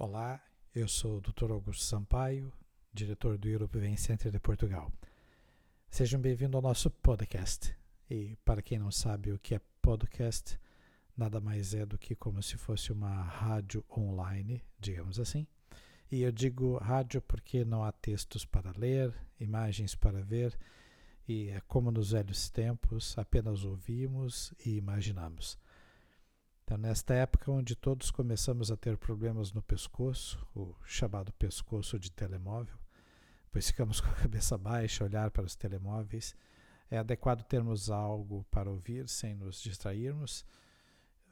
Olá, eu sou o Dr. Augusto Sampaio, diretor do European Center de Portugal. Sejam bem-vindos ao nosso podcast. E para quem não sabe o que é podcast, nada mais é do que como se fosse uma rádio online, digamos assim. E eu digo rádio porque não há textos para ler, imagens para ver, e é como nos velhos tempos, apenas ouvimos e imaginamos. Então, nesta época onde todos começamos a ter problemas no pescoço, o chamado pescoço de telemóvel, pois ficamos com a cabeça baixa, olhar para os telemóveis, é adequado termos algo para ouvir sem nos distrairmos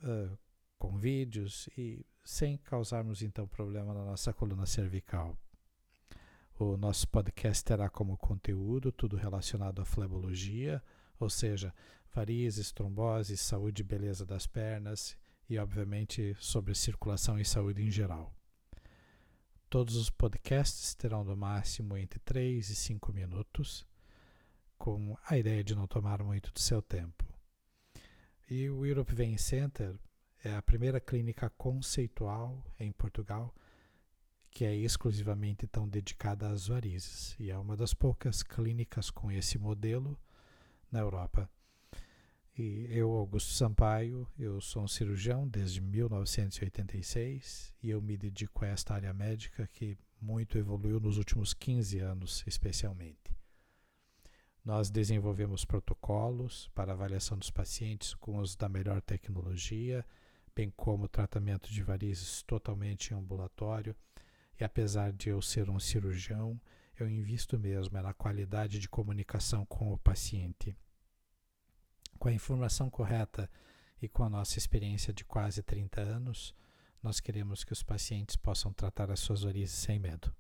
uh, com vídeos e sem causarmos então problema na nossa coluna cervical. O nosso podcast terá como conteúdo tudo relacionado à flebologia, ou seja, varizes, tromboses, saúde e beleza das pernas e, obviamente, sobre circulação e saúde em geral. Todos os podcasts terão no máximo entre 3 e 5 minutos, com a ideia de não tomar muito do seu tempo. E o Europe Vein Center é a primeira clínica conceitual em Portugal que é exclusivamente tão dedicada às varizes e é uma das poucas clínicas com esse modelo na Europa. E eu, Augusto Sampaio, eu sou um cirurgião desde 1986 e eu me dedico a esta área médica que muito evoluiu nos últimos 15 anos, especialmente. Nós desenvolvemos protocolos para avaliação dos pacientes com os da melhor tecnologia, bem como tratamento de varizes totalmente em ambulatório. E apesar de eu ser um cirurgião, eu invisto mesmo na qualidade de comunicação com o paciente com a informação correta e com a nossa experiência de quase 30 anos, nós queremos que os pacientes possam tratar as suas varizes sem medo.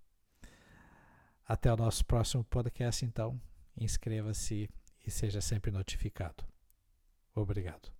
Até o nosso próximo podcast, então. Inscreva-se e seja sempre notificado. Obrigado.